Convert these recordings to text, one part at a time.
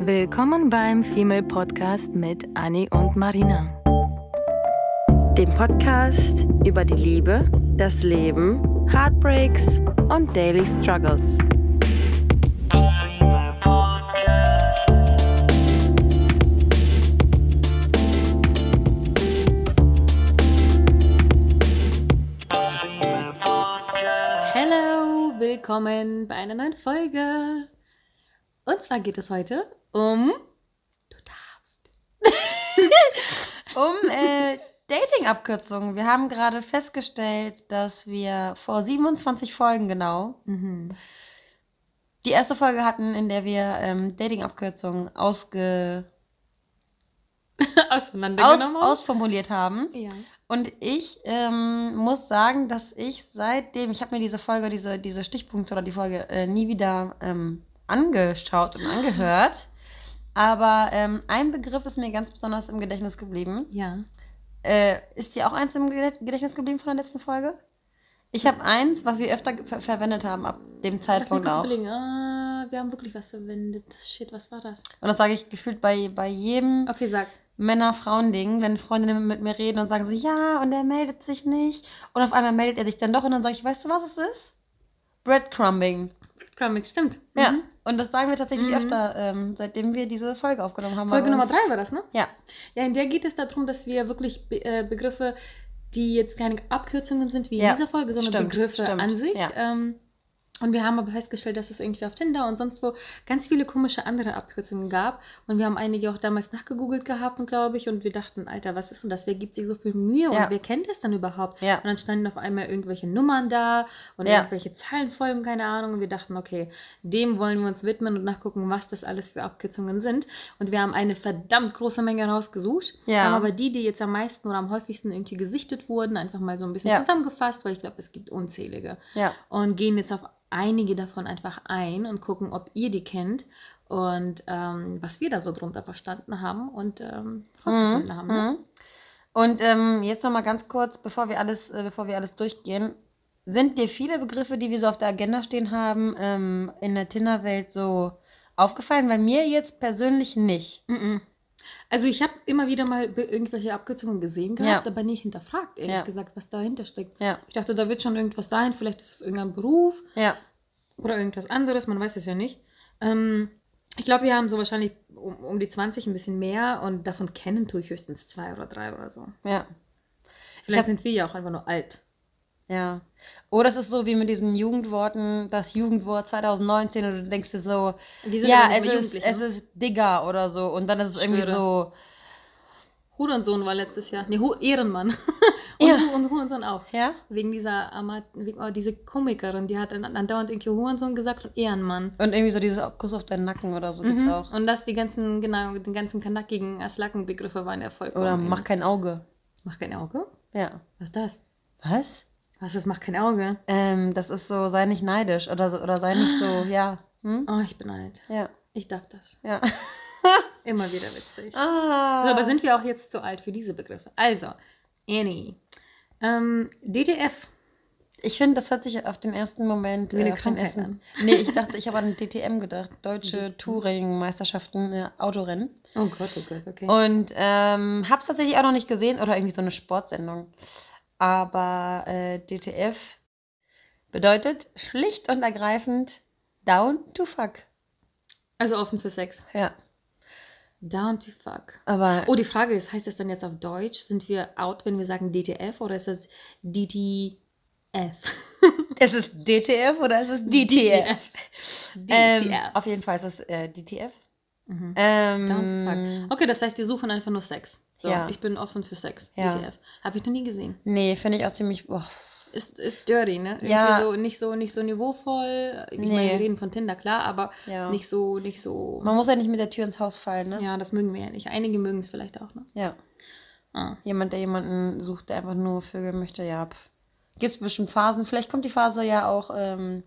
Willkommen beim Female Podcast mit Annie und Marina. Dem Podcast über die Liebe, das Leben, Heartbreaks und Daily Struggles. Hello, willkommen bei einer neuen Folge. Und zwar geht es heute um. Du darfst. Um äh, Dating-Abkürzungen. Wir haben gerade festgestellt, dass wir vor 27 Folgen genau Mhm. die erste Folge hatten, in der wir ähm, Dating-Abkürzungen ausge aus, Auseinandergenommen. ausformuliert haben. ja. Und ich ähm, muss sagen, dass ich seitdem, ich habe mir diese Folge, diese, diese Stichpunkte oder die Folge äh, nie wieder ähm, angeschaut und angehört. Aber ähm, ein Begriff ist mir ganz besonders im Gedächtnis geblieben. Ja. Äh, ist dir auch eins im Ged- Gedächtnis geblieben von der letzten Folge? Ich habe eins, was wir öfter ver verwendet haben ab dem Lass mich Zeitpunkt kurz auch. überlegen. Ah, wir haben wirklich was verwendet. Shit, was war das? Und das sage ich gefühlt bei, bei jedem Okay, sag. Männer-Frauen-Ding, wenn Freundinnen mit mir reden und sagen so, ja, und er meldet sich nicht. Und auf einmal meldet er sich dann doch und dann sage ich, weißt du, was es ist? Breadcrumbing. Crumbing, stimmt. Ja. Und das sagen wir tatsächlich Mhm. öfter, ähm, seitdem wir diese Folge aufgenommen haben. Folge Nummer drei war das, ne? Ja. Ja, in der geht es darum, dass wir wirklich Be äh, Begriffe, die jetzt keine Abkürzungen sind wie in Ja, dieser Folge, sondern stimmt, Begriffe stimmt, an sich. ja. Ähm, und wir haben aber festgestellt, dass es irgendwie auf Tinder und sonst wo ganz viele komische andere Abkürzungen gab. Und wir haben einige auch damals nachgegoogelt gehabt, glaube ich. Und wir dachten, Alter, was ist denn das? Wer gibt sich so viel Mühe? Ja. Und wer kennt das dann überhaupt? Ja. Und dann standen auf einmal irgendwelche Nummern da und Ja. irgendwelche Zahlenfolgen, keine Ahnung. Und wir dachten, okay, dem wollen wir uns widmen und nachgucken, was das alles für Abkürzungen sind. Und wir haben eine verdammt große Menge rausgesucht. Haben aber die, die jetzt am meisten oder am häufigsten irgendwie gesichtet wurden, einfach mal so ein bisschen zusammengefasst, weil ich glaube, es gibt unzählige. Ja. Und gehen jetzt auf einige davon einfach ein und gucken, ob ihr die kennt und ähm, was wir da so drunter verstanden haben und ähm, rausgefunden haben. Ne? Mhm. Und ähm, jetzt noch mal ganz kurz, bevor wir alles, äh, bevor wir alles durchgehen, sind dir viele Begriffe, die wir so auf der Agenda stehen haben, ähm, in der Tinder-Welt so aufgefallen? Bei mir jetzt persönlich nicht. Mhm. Also ich habe immer wieder mal irgendwelche Abkürzungen gesehen gehabt, Ja. aber nicht hinterfragt, ehrlich Ja. gesagt, was dahinter steckt. Ja. Ich dachte, da wird schon irgendwas sein, vielleicht ist es irgendein Beruf oder irgendwas anderes, man weiß es ja nicht. Ähm, ich glaube, wir haben so wahrscheinlich um, um die 20 ein bisschen mehr und davon kennen tue ich höchstens zwei oder drei oder so. Ja. Vielleicht hab- sind wir ja auch einfach nur alt. Ja. Oder es ist so wie mit diesen Jugendworten, das Jugendwort 2019 und du denkst dir so, ja, es ist, es ne? ist Digger oder so und dann ist es Ich irgendwie schwöre. so, Hurensohn war letztes Jahr. Nee, Hu Ehrenmann. und, Ja. Hu- und Hurensohn auch. ja? Wegen dieser wegen, oh, diese Komikerin, die hat dann andauernd irgendwie Hurensohn gesagt und Ehrenmann. Und irgendwie so dieses Kuss auf deinen Nacken oder so gibt's Mhm. auch. Und dass die ganzen, genau, die ganzen kanackigen Aslackenbegriffe waren Erfolg. Oder mach kein Auge. mach kein Auge? Ja. Was ist das? Was? Was ist mach kein Auge? Ähm, das ist so, sei nicht neidisch oder, oder sei nicht so, ja. Hm? Oh, ich bin alt. Ja. Ich darf das. Ja. Immer wieder witzig. Ah. So, aber sind wir auch jetzt zu alt für diese Begriffe? Also, Annie. Ähm, DTF. ich finde, das hört sich auf den ersten Moment Wie eine äh, Krankheit an. Nee, ich dachte, ich habe an DTM gedacht. Deutsche Touring-Meisterschaften, äh, Autorennen. Oh Gott, oh Gott, okay. Und ähm, hab's tatsächlich auch noch nicht gesehen oder irgendwie so eine Sportsendung. Aber äh, DTF bedeutet schlicht und ergreifend down to fuck. Also offen für Sex. Ja. Down to fuck. Aber Oh, die Frage ist, heißt das dann jetzt auf Deutsch? Sind wir out, wenn wir sagen DTF oder ist das DTF? ist es DTF oder ist es DTF? Ähm, DTF. auf jeden Fall ist es äh, DTF. Mhm. Ähm, Down to fuck. Okay, das heißt, die suchen einfach nur Sex. So, Ja. ich bin offen für Sex. Ja. DTF. Habe ich noch nie gesehen. Nee, finde ich auch ziemlich. Boah. Ist, ist dirty, ne? Irgendwie Ja. so, nicht so nicht so niveauvoll. Ich Nee. meine, wir reden von Tinder, klar, aber Ja. nicht so, nicht so. Man muss ja nicht mit der Tür ins Haus fallen, ne? Ja, das mögen wir ja nicht. Einige mögen es vielleicht auch, ne? Ja. Ah. Jemand, der jemanden sucht, der einfach nur Vögel möchte, ja. Gibt es bestimmt Phasen. Vielleicht kommt die Phase ja auch, ähm,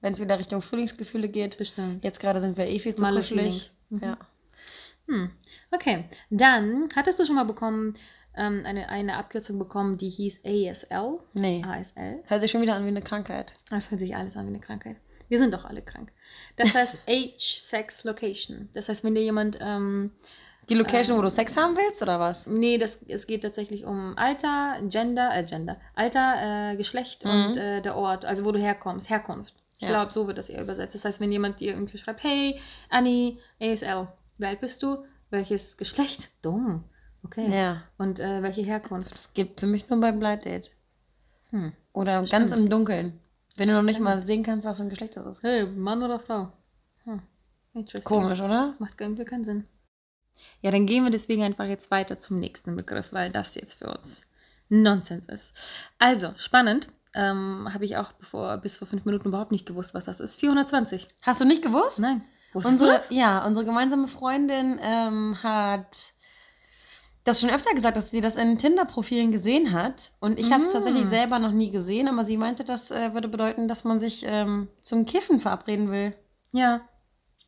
wenn es wieder Richtung Frühlingsgefühle geht. Bestimmt. Jetzt gerade sind wir eh viel zu Malle kuschelig. Mhm. Ja. Hm. Okay, dann hattest du schon mal bekommen, ähm, eine, eine Abkürzung bekommen, die hieß ASL. Nee. ASL. Hört sich schon wieder an wie eine Krankheit. Das hört sich alles an wie eine Krankheit. Wir sind doch alle krank. Das heißt Age, Sex, Location. Das heißt, wenn dir jemand ähm, Die Location, Ähm, wo du Sex haben willst, oder was? Nee, das, es geht tatsächlich um Alter, Gender, äh, Gender, Alter, äh, Geschlecht Mhm. und äh, der Ort, also wo du herkommst, Herkunft. Ich Ja. glaube, so wird das eher übersetzt. Das heißt, wenn jemand dir irgendwie schreibt, hey, Anni, ASL, wie alt bist du? Welches Geschlecht? Dumm. Okay. Ja. Und äh, welche Herkunft? Das gibt für mich nur beim Blind Date. Hm. Oder ganz Stimmt. im Dunkeln. Wenn du noch nicht mal sehen kannst, was für ein Geschlecht das ist. Hey, Mann oder Frau? Hm. Komisch, oder? Macht irgendwie keinen Sinn. Ja, dann gehen wir deswegen einfach jetzt weiter zum nächsten Begriff, weil das jetzt für uns Nonsens ist. Also, spannend. Ähm, Habe ich auch bevor, bis vor fünf Minuten überhaupt nicht gewusst, was das ist. 420. Hast du nicht gewusst? Nein. Unsere, ja, unsere gemeinsame Freundin ähm, hat das schon öfter gesagt, dass sie das in Tinder-Profilen gesehen hat. Und ich habe es Mm. tatsächlich selber noch nie gesehen, aber sie meinte, das äh, würde bedeuten, dass man sich ähm, zum Kiffen verabreden will. Ja.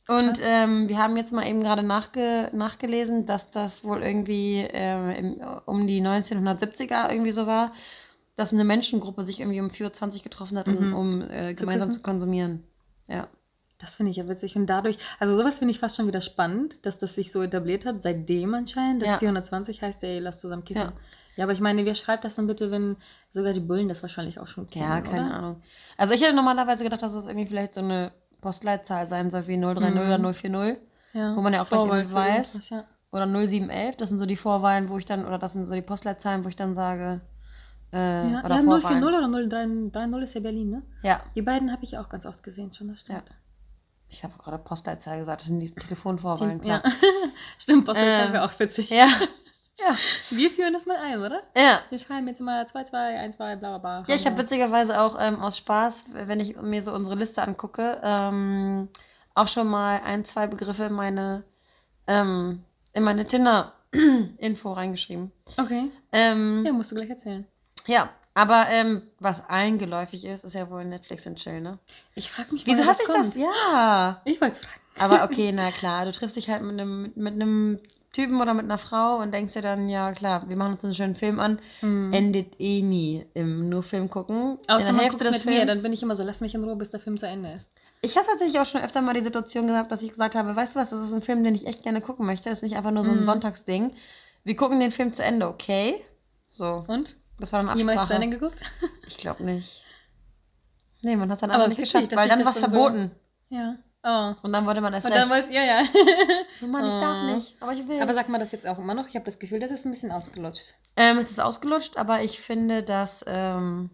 Und ähm, wir haben jetzt mal eben gerade nachge nachgelesen, dass das wohl irgendwie ähm, im, um die 1970er irgendwie so war, dass eine Menschengruppe sich irgendwie um 4.20 getroffen hat, um, Mhm. um äh, Zu gemeinsam kiffen? zu konsumieren. Ja. Das finde ich ja witzig. Und dadurch, also sowas finde ich fast schon wieder spannend, dass das sich so etabliert hat, seitdem anscheinend. Das Ja. 420 heißt, ey, lass zusammen kiffen. Ja. Ja. aber ich meine, wer schreibt das denn bitte, wenn sogar die Bullen das wahrscheinlich auch schon kennen, Ja, keine oder? Ahnung. Also ich hätte normalerweise gedacht, dass das irgendwie vielleicht so eine Postleitzahl sein soll, wie 030 Mhm. oder 040 Ja. Wo man ja auch für weiß. Ja. oder 0711. Das sind so die Vorwahlen, wo ich dann, oder das sind so die Postleitzahlen, wo ich dann sage, äh, Ja, oder ja Vorwahlen. 040 oder 030 ist ja Berlin, ne? Ja, Die beiden habe ich auch ganz oft gesehen, schon, das stimmt. Ich habe gerade Postleitzahl gesagt, das sind die Telefonvorwahlen, ja. klar. Stimmt, Postleitzahl Ähm, wäre auch witzig. Ja. ja. Wir führen das mal ein, oder? Ja. Wir schreiben jetzt mal 2, 2, 1, 2, bla bla bla. Ja, ich habe witzigerweise auch ähm, aus Spaß, wenn ich mir so unsere Liste angucke, ähm, auch schon mal ein, zwei Begriffe in meine, ähm, in meine Tinder-Info reingeschrieben. Okay. Ähm, Ja, musst du gleich erzählen. ja, aber ähm, was allen geläufig ist, ist ja wohl Netflix und Chill, ne? Ich frage mich, Wieso hat sich das? Ja. Ich wollte es fragen. Aber okay, na klar, du triffst dich halt mit einem, mit einem Typen oder mit einer Frau und denkst dir dann, ja klar, wir machen uns einen schönen Film an. Hm. Endet eh nie im nur Film gucken. Außer man guckt mit mir, Films. dann bin ich immer so, lass mich in Ruhe, bis der Film zu Ende ist. Ich habe tatsächlich auch schon öfter mal die Situation gehabt, dass ich gesagt habe, weißt du was, das ist ein Film, den ich echt gerne gucken möchte. Das ist nicht einfach nur so ein Mhm. Sonntagsding. Wir gucken den Film zu Ende, okay? So, Und? Das war dann Jemals zu Absprache. Ende geguckt? Ich glaube nicht. Nee, man hat es dann Aber nicht witzig, geschafft, weil dann war es dann so- verboten. Ja. Oh. Und dann wollte man erst Und dann wollt's, ja, ja. Oh Mann, ich darf Oh. nicht, aber ich will. Aber sagt man das jetzt auch immer noch? Ich habe das Gefühl, das ist ein bisschen ausgelutscht. Ähm, es ist ausgelutscht, aber ich finde, dass, ähm,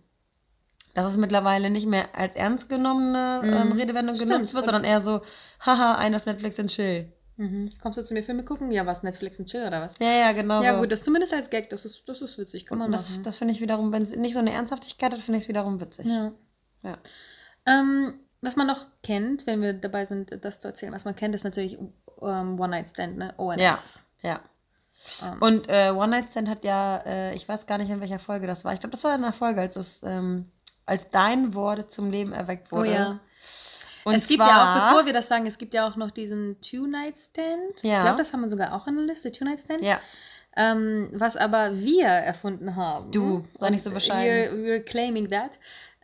dass es mittlerweile nicht mehr als ernst genommene ähm, Mhm. Redewendung Stimmt. genutzt wird, sondern eher so, haha, ein auf Netflix und chill. Mhm. Kommst du zu mir Filme gucken? Ja, was? Netflix und Chill oder was? Ja, ja, genau Ja, so. gut, das zumindest als Gag, das ist, das ist witzig, kann Und man das, machen. das finde ich wiederum, wenn es nicht so eine Ernsthaftigkeit hat, finde ich es wiederum witzig. ja. Ja. Ähm, was man noch kennt, wenn wir dabei sind, das zu erzählen, was man kennt, ist natürlich ähm, One-Night-Stand, ne? ONS. Ja. Ja. Ähm, Und äh, One Night Stand hat ja, äh, ich weiß gar nicht, in welcher Folge das war. Ich glaube, das war in der Folge, als es, ähm, als dein Wort zum Leben erweckt oh wurde. ja. Und es gibt ja auch, bevor wir das sagen, es gibt ja auch noch diesen Two-Night-Stand. Ja. Ich glaube, das haben wir sogar auch in der Liste, Two-Night-Stand. Ja, Ähm, was aber wir erfunden haben. Du, sei nicht so bescheiden. We're, we're claiming that.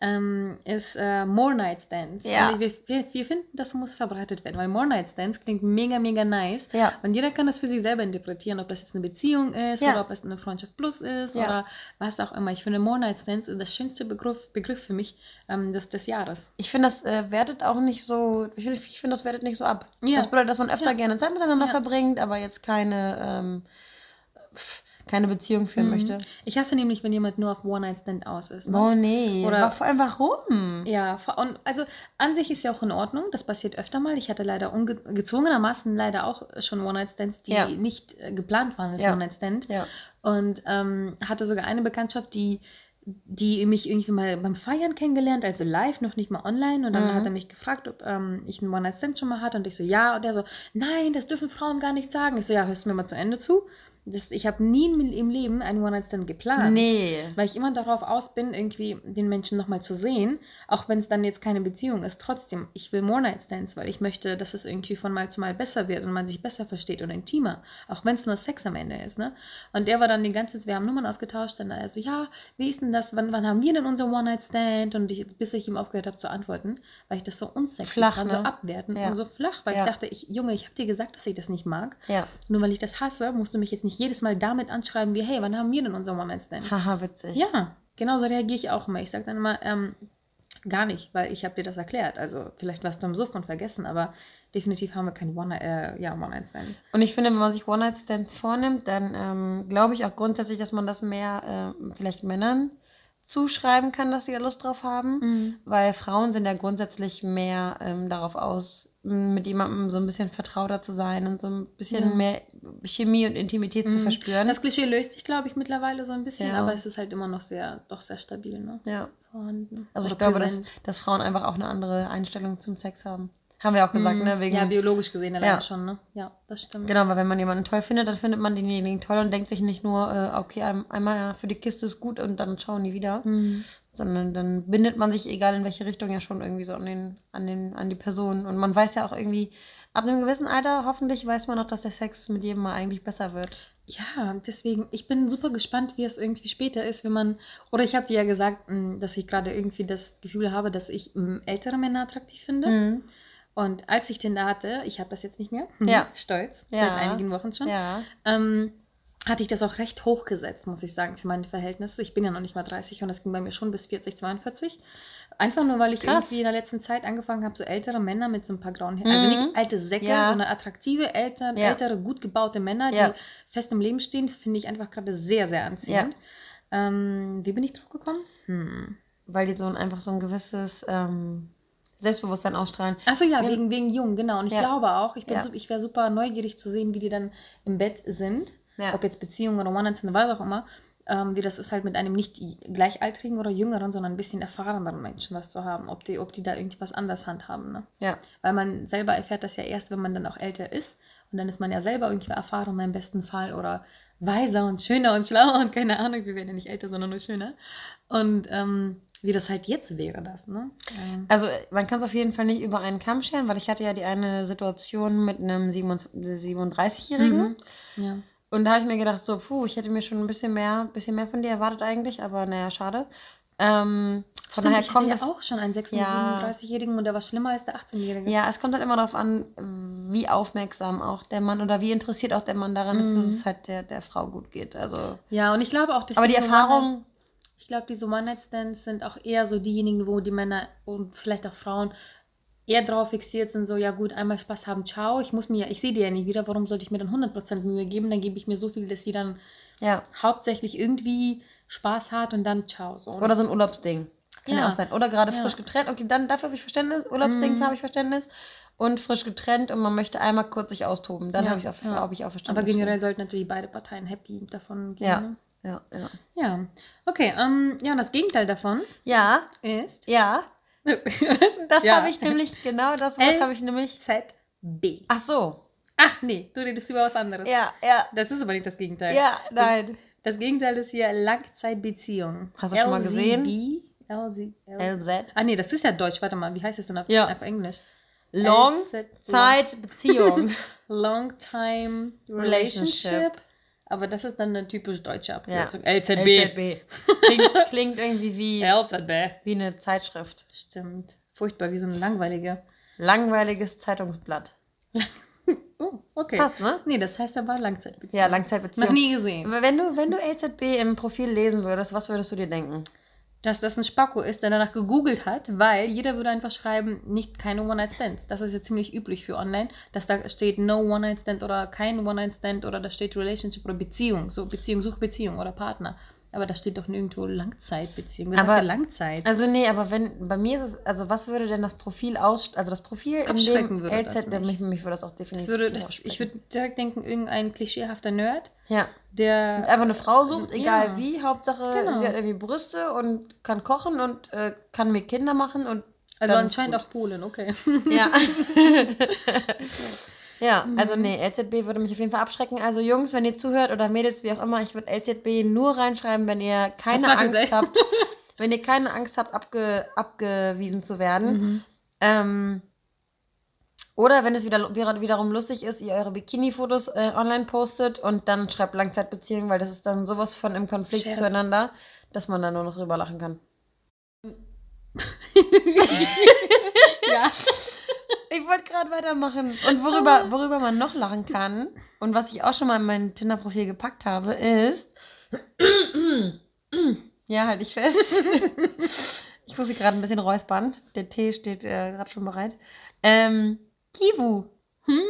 Ähm, ist äh, More Night Stands. Ja. Wir, wir, wir finden, das muss verbreitet werden, weil More Night Stands klingt mega, mega nice. ja. Und jeder kann das für sich selber interpretieren, ob das jetzt eine Beziehung ist Ja. oder ob es eine Freundschaft plus ist oder was auch immer. Ich finde, More Night Stands ist das schönste Begriff, Begriff für mich ähm, des, des Jahres. Ich finde, das äh, wertet auch nicht so, ich finde, find, das wertet nicht so ab. Das bedeutet, dass man öfter gerne Zeit miteinander verbringt, aber jetzt keine, ähm, pf, keine Beziehung führen Mhm. möchte. Ich hasse nämlich, wenn jemand nur auf One Night Stand aus ist. Ne? Oh nee. Oder- Aber vor allem warum? Ja, und also an sich ist ja auch in Ordnung, das passiert öfter mal. Ich hatte leider unge gezwungenermaßen leider auch schon One-Night-Stands, die Ja. nicht äh, geplant waren als Ja. One-Night-Stand. Ja. Und ähm, hatte sogar eine Bekanntschaft, die, die mich irgendwie mal beim Feiern kennengelernt, also live, noch nicht mal online. Und dann Mhm. hat er mich gefragt, ob ähm, ich einen One-Night-Stand schon mal hatte. Und ich so, ja. Und er so, nein, das dürfen Frauen gar nicht sagen. Ich so, ja, hörst du mir mal zu Ende zu? Das, ich habe nie im Leben einen One-Night-Stand geplant. Nee. Weil ich immer darauf aus bin, irgendwie den Menschen nochmal zu sehen, auch wenn es dann jetzt keine Beziehung ist. Trotzdem, ich will One-Night-Stands, weil ich möchte, dass es irgendwie von Mal zu Mal besser wird und man sich besser versteht und intimer. Auch wenn es nur Sex am Ende ist, ne? Und der war dann die ganze Zeit, wir haben Nummern ausgetauscht, dann also, ja, wie ist denn das, wann, wann haben wir denn unser One-Night-Stand? Und ich, bis ich ihm aufgehört habe zu antworten, weil ich das so unsexy Flach, fand, ne? so abwertend Ja. und so flach, weil Ja. ich dachte, ich, Junge, ich habe dir gesagt, dass ich das nicht mag. Ja. Nur weil ich das hasse, musst du mich jetzt nicht jedes Mal damit anschreiben, wie, hey, wann haben wir denn unser One-Night-Stand? Haha, witzig. Ja, genau so reagiere ich auch immer. Ich sage dann immer, ähm, gar nicht, weil ich habe dir das erklärt. Also vielleicht warst du am Suff und vergessen, aber definitiv haben wir kein One, äh, ja, One-Night-Stand. Und ich finde, wenn man sich One-Night-Stands vornimmt, dann ähm, glaube ich auch grundsätzlich, dass man das mehr äh, vielleicht Männern zuschreiben kann, dass sie da Lust drauf haben. Weil Frauen sind ja grundsätzlich mehr ähm, darauf aus, mit jemandem so ein bisschen vertrauter zu sein und so ein bisschen Ja. mehr Chemie und Intimität zu Mhm. verspüren. Das Klischee löst sich, glaube ich, mittlerweile so ein bisschen, Ja. aber es ist halt immer noch sehr, doch sehr stabil, ne? ja. Vorhanden. Also ich glaube, dass, dass Frauen einfach auch eine andere Einstellung zum Sex haben. Haben wir auch gesagt, Mhm. ne? Wegen, ja, biologisch gesehen allein Ja. schon, ne? Ja, das stimmt. Genau, weil wenn man jemanden toll findet, dann findet man denjenigen toll und denkt sich nicht nur, äh, okay, ein, einmal für die Kiste ist gut und dann schauen die wieder, Mhm. Sondern dann bindet man sich, egal in welche Richtung, ja schon irgendwie so an, den, an, den, an die Person. Und man weiß ja auch irgendwie, ab einem gewissen Alter, hoffentlich weiß man auch, dass der Sex mit jedem mal eigentlich besser wird. Ja, deswegen, ich bin super gespannt, wie es irgendwie später ist, wenn man, oder ich habe dir ja gesagt, mh, dass ich gerade irgendwie das Gefühl habe, dass ich mh, ältere Männer attraktiv finde. Mhm. Und als ich den da hatte, ich habe das jetzt nicht mehr, Ja. stolz, Ja. seit einigen Wochen schon, Ja. ähm, hatte ich das auch recht hochgesetzt, muss ich sagen, für meine Verhältnisse. Ich bin ja noch nicht mal 30 und das ging bei mir schon bis 40, 42. Einfach nur, weil ich Krass. irgendwie in der letzten Zeit angefangen habe, so ältere Männer mit so ein paar grauen Haaren, also Mhm. nicht alte Säcke, Ja. sondern attraktive, älter, Ja. ältere, gut gebaute Männer, Ja. die fest im Leben stehen, finde ich einfach gerade sehr, sehr anziehend. Ähm, wie bin ich drauf gekommen? Hm. Weil die so ein, einfach so ein gewisses ähm, Selbstbewusstsein ausstrahlen. Achso, ja, Ja. wegen, wegen jung, genau. Und ich Ja. glaube auch, ich, bin Ja. ich wäre super neugierig zu sehen, wie die dann im Bett sind. Ja. Ob jetzt Beziehungen oder One-Night-Stand, was auch immer. Ähm, wie das ist halt mit einem nicht gleichaltrigen oder jüngeren, sondern ein bisschen erfahreneren Menschen was zu haben. Ob die, ob die da irgendwas anders handhaben. Ne? ja. Weil man selber erfährt das ja erst, wenn man dann auch älter ist. Und dann ist man ja selber irgendwie erfahrener im besten Fall oder weiser und schöner und schlauer und keine Ahnung, wir werden ja nicht älter, sondern nur schöner. Und ähm, wie das halt jetzt wäre, das, ne? Ähm, Also man kann es auf jeden Fall nicht über einen Kamm scheren, weil ich hatte ja die eine Situation mit einem 37-Jährigen. mhm. ja. Und da habe ich mir gedacht, so, puh, ich hätte mir schon ein bisschen mehr, bisschen mehr von dir erwartet eigentlich, aber naja, schade. Ähm, von Stimmt, daher ich kommt es. ja auch schon einen 36, Ja. 37-Jährigen und der war schlimmer als der 18-Jährige. Ja, es kommt halt immer darauf an, wie aufmerksam auch der Mann oder wie interessiert auch der Mann daran ist, dass Mhm. es halt der, der Frau gut geht. Also. Ja, und ich glaube auch, dass Aber die Erfahrung, ich glaube, diese One-Night-Stands sind auch eher so diejenigen, wo die Männer und vielleicht auch Frauen eher drauf fixiert sind, so, ja gut, einmal Spaß haben, ciao, ich muss mir, ja- ich sehe die ja nie wieder, warum sollte ich mir dann 100% Mühe geben? Dann gebe ich mir so viel, dass sie dann ja. hauptsächlich irgendwie Spaß hat und dann ciao. So. Oder so ein Urlaubsding. Kann ja, Ja. auch sein. Oder gerade Ja. frisch getrennt. Okay, dann dafür habe ich Verständnis. Urlaubsding Mhm. habe ich Verständnis. Und frisch getrennt und man möchte einmal kurz sich austoben. Dann Ja, habe ich auch, ja. hab ich auch Verständnis. Aber generell sollten natürlich beide Parteien happy davon gehen. Ja. Ne? Ja, ja. Ja. Okay, ähm, ja, und das Gegenteil davon Ja, ist. ja. Das Ja. habe ich nämlich, genau das Wort habe ich nämlich. ZB. Ach so. Ach nee, du redest über was anderes. Ja, ja. Das ist aber nicht das Gegenteil. Ja, nein. Das Gegenteil ist hier Langzeitbeziehung. Hast du schon mal gesehen? LZ, L LZ. ah nee, das ist ja Deutsch. Warte mal, wie heißt das denn auf, Ja. auf Englisch? Long Zeit Beziehung. Long Time Relationship. Aber das ist dann eine typisch deutsche Ja. Abkürzung. LZB. LZB. Klingt, klingt irgendwie wie, LZB. wie eine Zeitschrift. Stimmt. Furchtbar, wie so eine langweilige. Langweiliges Zeitungsblatt. Oh, okay. Passt, ne? Nee, das heißt aber Langzeitbeziehung. Ja, Noch Langzeitbeziehung. nie gesehen. Wenn du, wenn du LZB im Profil lesen würdest, was würdest du dir denken? Dass das ein Spacko ist, der danach gegoogelt hat, weil jeder würde einfach schreiben, nicht keine One-Night-Stands. Das ist ja ziemlich üblich für online, dass da steht no One-Night-Stand oder kein One-Night-Stand oder da steht Relationship oder Beziehung, so Beziehung, Suchbeziehung oder Partner. Aber da steht doch nirgendwo Langzeitbeziehung. Wer Aber- sagt Langzeit? Also nee, aber wenn bei mir ist es, also was würde denn das Profil aus, also das Profil in dem würde das LZ, mich. mich, mich würde das auch das definitiv würde, das, ich würde direkt denken, irgendein klischeehafter Nerd, ja, der einfach eine Frau sucht, egal Ja. wie, Hauptsache Genau. sie hat irgendwie Brüste und kann kochen und äh, kann mir Kinder machen und also anscheinend gut. auch Polen, okay. ja. Ja, Mhm. also nee, LZB würde mich auf jeden Fall abschrecken. Also Jungs, wenn ihr zuhört oder Mädels, wie auch immer, ich würde LZB nur reinschreiben, wenn ihr keine Angst gesagt. habt, wenn ihr keine Angst habt, abge, abgewiesen zu werden. Mhm. Ähm, oder wenn es wieder, wieder, wiederum lustig ist, ihr eure Bikini-Fotos äh, online postet und dann schreibt Langzeitbeziehung, weil das ist dann sowas von im Konflikt Scherz. zueinander, dass man da nur noch drüber lachen kann. ja. Ich wollte gerade weitermachen. Und worüber, worüber man noch lachen kann und was ich auch schon mal in mein Tinder-Profil gepackt habe, ist. ja, halt ich fest. ich muss mich gerade ein bisschen räuspern. Der Tee steht äh, gerade schon bereit. Ähm, Kivu. Hm.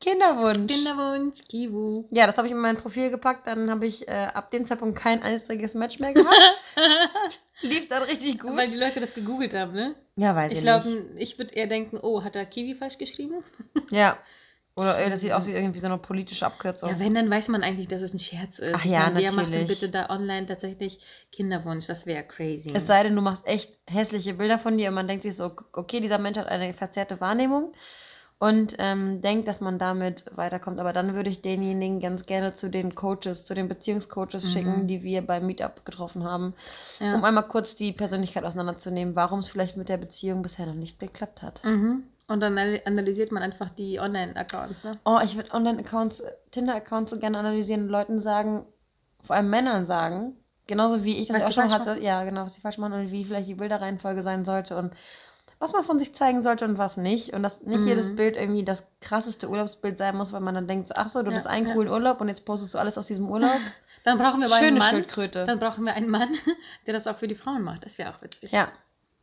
Kinderwunsch. Kinderwunsch, Kiwu. Ja, das habe ich in mein Profil gepackt. Dann habe ich äh, ab dem Zeitpunkt kein einziges Match mehr gehabt. Lief dann richtig gut. Weil die Leute das gegoogelt haben, ne? ja, weiß Ich ich, glaube, nicht. ich würde eher denken, oh, hat er Kiwi falsch geschrieben? Ja. Oder äh, das sieht aus wie irgendwie so eine politische Abkürzung. Ja, wenn, dann weiß man eigentlich, dass es ein Scherz ist. Ach ja, meine, Wer macht denn natürlich. bitte da online tatsächlich Kinderwunsch? Das wäre crazy. Es sei denn, du machst echt hässliche Bilder von dir und man denkt sich so, okay, dieser Mensch hat eine verzerrte Wahrnehmung und ähm, denkt, dass man damit weiterkommt. Aber dann würde ich denjenigen ganz gerne zu den Coaches, zu den Beziehungscoaches Mhm. schicken, die wir beim Meetup getroffen haben, ja. um einmal kurz die Persönlichkeit auseinanderzunehmen, warum es vielleicht mit der Beziehung bisher noch nicht geklappt hat. mhm. Und dann anal- analysiert man einfach die Online-Accounts, ne? Oh, ich würde Online-Accounts, Tinder-Accounts so gerne analysieren und Leuten sagen, vor allem Männern sagen, genauso wie ich das Was auch schon hatte, ja, genau, was sie falsch machen und wie vielleicht die Bilderreihenfolge sein sollte und was man von sich zeigen sollte und was nicht. Und dass nicht Mhm. jedes Bild irgendwie das krasseste Urlaubsbild sein muss, weil man dann denkt, ach so, du Ja, hast einen ja. coolen Urlaub und jetzt postest du alles aus diesem Urlaub. Dann brauchen wir aber einen Schöne Mann. Schildkröte. Dann brauchen wir einen Mann, der das auch für die Frauen macht. Das wäre auch witzig. Ja.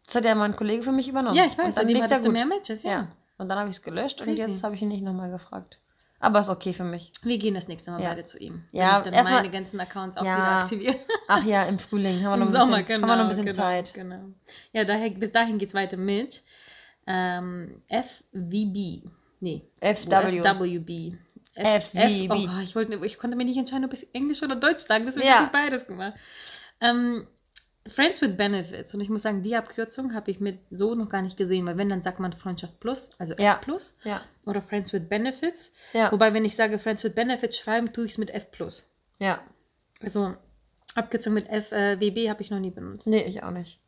Das hat ja mein Kollege für mich übernommen. Ja, ich weiß, Und dann an dem hattest du gut. mehr Matches, ja. Ja. Und dann habe ich es gelöscht und Crazy. jetzt habe ich ihn nicht nochmal gefragt. Aber ist okay für mich. Wir gehen das nächste Mal Ja. beide zu ihm. Ja, Wenn ich dann meine ganzen Accounts auch Ja. wieder aktiviere. Ach ja, im Frühling haben wir noch Im ein Sommer, bisschen, genau. haben wir noch ein bisschen genau, Zeit. Genau. Ja, daher, bis dahin geht es weiter mit ähm, FVB. Nee, FW. FWB. FWB. oh, ich, wollte, ich konnte mir nicht entscheiden, ob ich Englisch oder Deutsch sagen, deswegen Ja. habe ich beides gemacht. Ähm, Friends with Benefits. Und ich muss sagen, die Abkürzung habe ich mit so noch gar nicht gesehen, weil wenn, dann sagt man Freundschaft Plus, also Ja. F Plus Ja. oder Friends with Benefits. Ja. Wobei, wenn ich sage Friends with Benefits schreiben, tue ich es mit F Plus. Ja. Also Abkürzung mit FWB habe ich noch nie benutzt. Nee, ich auch nicht.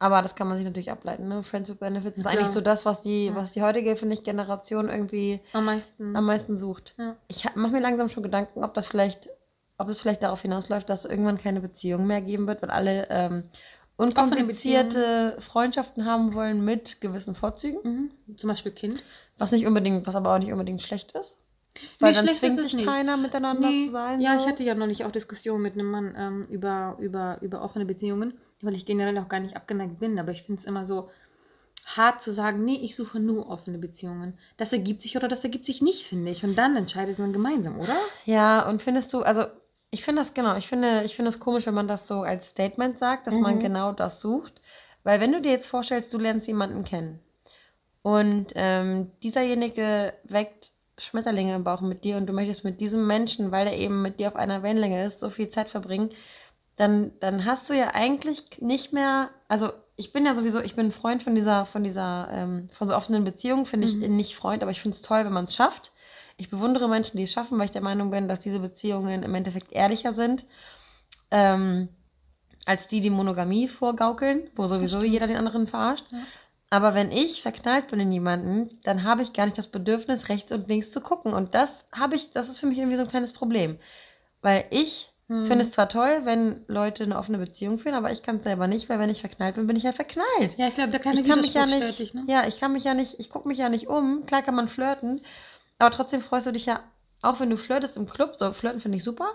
Aber das kann man sich natürlich ableiten, ne? Friends with Benefits ist Ja. eigentlich so das, was die, Ja. was die heutige, finde ich, Generation irgendwie Am meisten. am meisten sucht. Ja. Ich mache mir langsam schon Gedanken, ob das vielleicht, ob es vielleicht darauf hinausläuft, dass es irgendwann keine Beziehung mehr geben wird, weil alle ähm, unkomplizierte Freundschaften haben wollen mit gewissen Vorzügen. Mhm. Zum Beispiel Kind. Was nicht unbedingt, was aber auch nicht unbedingt schlecht ist. Weil Nee, dann schlecht zwingt sich nicht. keiner miteinander Nee. zu sein. Ja, so. ich hatte ja neulich auch Diskussionen mit einem Mann ähm, über, über, über offene Beziehungen, weil ich generell auch gar nicht abgeneigt bin. Aber ich finde es immer so hart zu sagen, nee, ich suche nur offene Beziehungen. Das ergibt sich oder das ergibt sich nicht, finde ich. Und dann entscheidet man gemeinsam, oder? Ja, und findest du, also ich finde das genau, ich finde, ich finde es komisch, wenn man das so als Statement sagt, dass man Mhm. genau das sucht. Weil wenn du dir jetzt vorstellst, du lernst jemanden kennen und ähm, dieserjenige weckt Schmetterlinge im Bauch mit dir und du möchtest mit diesem Menschen, weil er eben mit dir auf einer Wellenlänge ist, so viel Zeit verbringen, dann, dann hast du ja eigentlich nicht mehr, also ich bin ja sowieso, ich bin ein Freund von dieser, von dieser, ähm, von so offenen Beziehungen, finde ich Mhm. nicht Freund, aber ich finde es toll, wenn man es schafft. Ich bewundere Menschen, die es schaffen, weil ich der Meinung bin, dass diese Beziehungen im Endeffekt ehrlicher sind, ähm, als die, die Monogamie vorgaukeln, wo sowieso jeder den anderen verarscht. Ja. Aber wenn ich verknallt bin in jemanden, dann habe ich gar nicht das Bedürfnis, rechts und links zu gucken. Und das habe ich, das ist für mich irgendwie so ein kleines Problem. Weil ich Hm. finde es zwar toll, wenn Leute eine offene Beziehung führen, aber ich kann es selber nicht, weil wenn ich verknallt bin, bin ich ja verknallt. Ja, ich glaube, der kleine ich kann mich ja nicht, ne? ja, ich kann mich ja nicht, ich gucke mich ja nicht um. Klar kann man flirten, aber trotzdem freust du dich ja, auch wenn du flirtest im Club, so flirten finde ich super,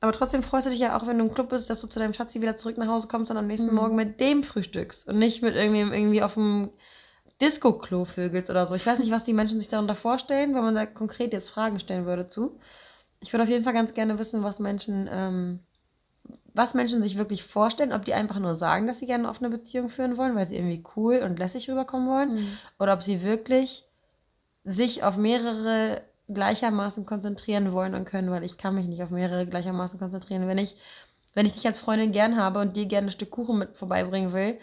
aber trotzdem freust du dich ja auch, wenn du im Club bist, dass du zu deinem Schatzi wieder zurück nach Hause kommst und am nächsten Mhm. Morgen mit dem frühstückst und nicht mit irgendwie, irgendwie auf dem Disco-Klo vögelst oder so. Ich weiß nicht, was die Menschen sich darunter vorstellen, wenn man da konkret jetzt Fragen stellen würde zu. Ich würde auf jeden Fall ganz gerne wissen, was Menschen, ähm, was Menschen sich wirklich vorstellen, ob die einfach nur sagen, dass sie gerne eine offene Beziehung führen wollen, weil sie irgendwie cool und lässig rüberkommen wollen, Hm. oder ob sie wirklich sich auf mehrere gleichermaßen konzentrieren wollen und können, weil ich kann mich nicht auf mehrere gleichermaßen konzentrieren. Wenn ich, wenn ich dich als Freundin gern habe und dir gerne ein Stück Kuchen mit vorbeibringen will,